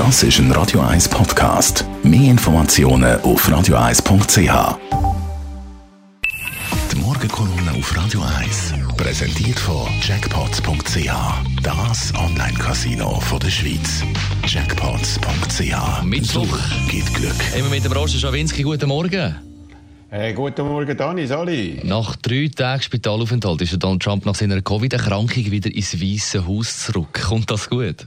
Das ist ein Radio 1 Podcast. Mehr Informationen auf radio1.ch. Die Morgenkolumne auf Radio 1 präsentiert von Jackpots.ch. Das Online-Casino der Schweiz. Jackpots.ch. Mittwoch. gibt Glück. Immer mit dem Roger Schawinski. Guten Morgen. Hey, guten Morgen, Dani, Sali. Nach drei Tagen Spitalaufenthalt ist Donald Trump nach seiner Covid-Erkrankung wieder ins Weiße Haus zurück. Kommt das gut?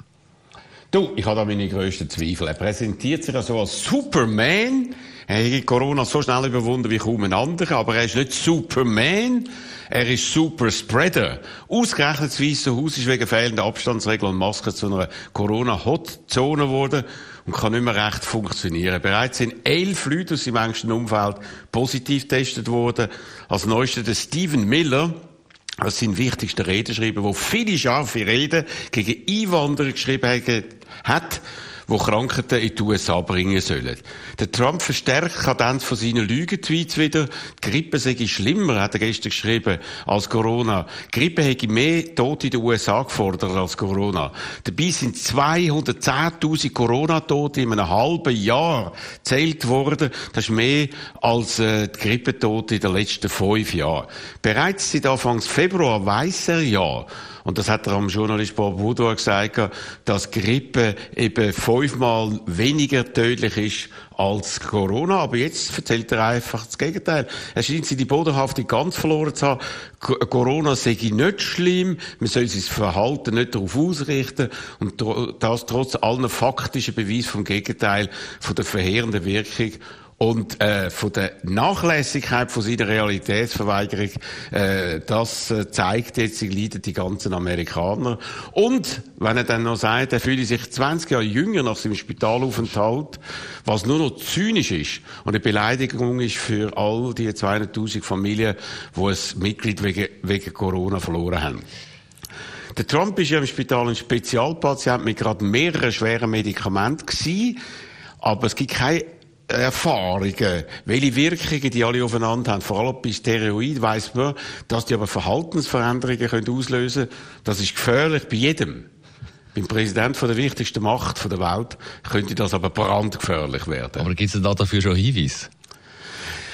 Du, ich habe da meine grössten Zweifel. Er präsentiert sich also als Superman. Er hat Corona so schnell überwunden wie kaum ein anderer, aber er ist nicht Superman. Er ist Superspreader. Ausgerechnet das Weiße Haus ist wegen fehlender Abstandsregeln und Masken zu einer Corona-Hot-Zone geworden und kann nicht mehr recht funktionieren. Bereits sind elf Leute aus seinem engsten Umfeld positiv getestet worden. Als neuester der Stephen Miller, das sind wichtigste Redenschreiber, der viele scharfe Reden gegen Einwanderer geschrieben hat, wo Krankheiten in die USA bringen sollen. Der Trump verstärkt Kadenz von seinen Lügentweets wieder. Die Grippe sei schlimmer, hat er gestern geschrieben, als Corona. Die Grippe hätte mehr Tote in den USA gefordert als Corona. Dabei sind 210.000 Corona-Tote in einem halben Jahr zählt worden. Das ist mehr als äh, die Grippetote in den letzten fünf Jahren. Bereits seit Anfang Februar weiss er ja, und das hat er am Journalist Bob Woodward gesagt, dass Grippe eben fünfmal weniger tödlich ist als Corona. Aber jetzt erzählt er einfach das Gegenteil. Er scheint sie die Bodenhaftung ganz verloren zu haben. Corona sei nicht schlimm. Man soll sein Verhalten nicht darauf ausrichten. Und das trotz allen faktischen Beweisen vom Gegenteil, von der verheerenden Wirkung und äh, von der Nachlässigkeit von seiner Realitätsverweigerung, äh, das äh, zeigt jetzt, sie leiden die ganzen Amerikaner. Und wenn er dann noch sagt, er fühle sich 20 Jahre jünger nach seinem Spitalaufenthalt, was nur noch zynisch ist und eine Beleidigung ist für all die 200.000 Familien, die ein Mitglied wegen, wegen Corona verloren haben. Der Trump ist ja im Spital ein Spezialpatient mit gerade mehreren schweren Medikamenten gewesen, aber es gibt keine Erfahrungen, welche Wirkungen die alle aufeinander haben. Vor allem bei Steroid weiss man, dass die aber Verhaltensveränderungen können auslösen können. Das ist gefährlich bei jedem. Beim Präsidenten der wichtigsten Macht der Welt könnte das aber brandgefährlich werden. Aber gibt es da dafür schon Hinweise?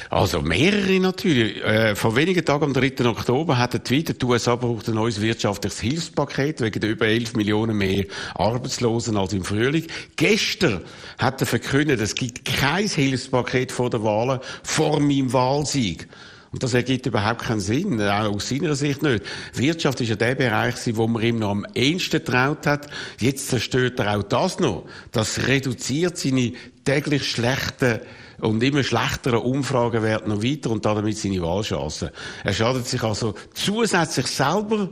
Also mehrere natürlich. Äh, vor wenigen Tagen, am 3. Oktober, hat der Tweet, die USA braucht ein neues wirtschaftliches Hilfspaket wegen der über 11 Millionen mehr Arbeitslosen als im Frühling. Gestern hat er verkündet, es gibt kein Hilfspaket vor der Wahlen vor meinem Wahlsieg. Und das ergibt überhaupt keinen Sinn, auch aus seiner Sicht nicht. Wirtschaft ist ja der Bereich, wo man ihm noch am ehesten traut hat. Jetzt zerstört er auch das noch. Das reduziert seine täglich schlechten und immer schlechteren Umfragewert noch weiter und damit seine Wahlchancen. Er schadet sich also zusätzlich selber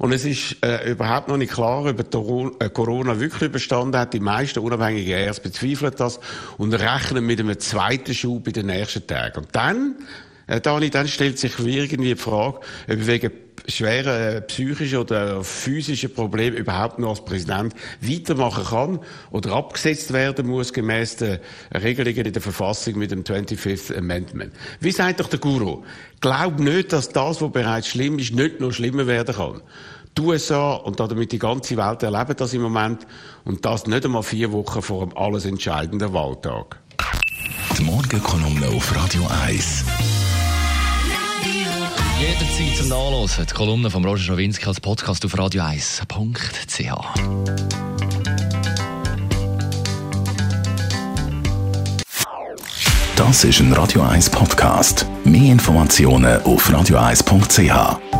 und es ist äh, überhaupt noch nicht klar, ob äh, Corona wirklich überstanden hat. Die meisten unabhängigen Ärzte bezweifeln das und rechnen mit einem zweiten Schub in den nächsten Tagen. Und dann, äh, Dani, dann stellt sich irgendwie die Frage, ob wegen schweren äh, psychischen oder physischen Problemen überhaupt noch als Präsident weitermachen kann oder abgesetzt werden muss gemäß den Regelungen in der Verfassung mit dem 25th Amendment. Wie sagt doch der Guru? Glaub nicht, dass das, was bereits schlimm ist, nicht noch schlimmer werden kann. Die USA und damit die ganze Welt erleben das im Moment und das nicht einmal vier Wochen vor einem alles entscheidenden Wahltag. Die Morgenkolumne auf Radio 1. Jederzeit zum Nachlesen. Die Kolumne von Roger Schawinski als Podcast auf radio1.ch. Das ist ein Radio 1 Podcast. Mehr Informationen auf radio1.ch.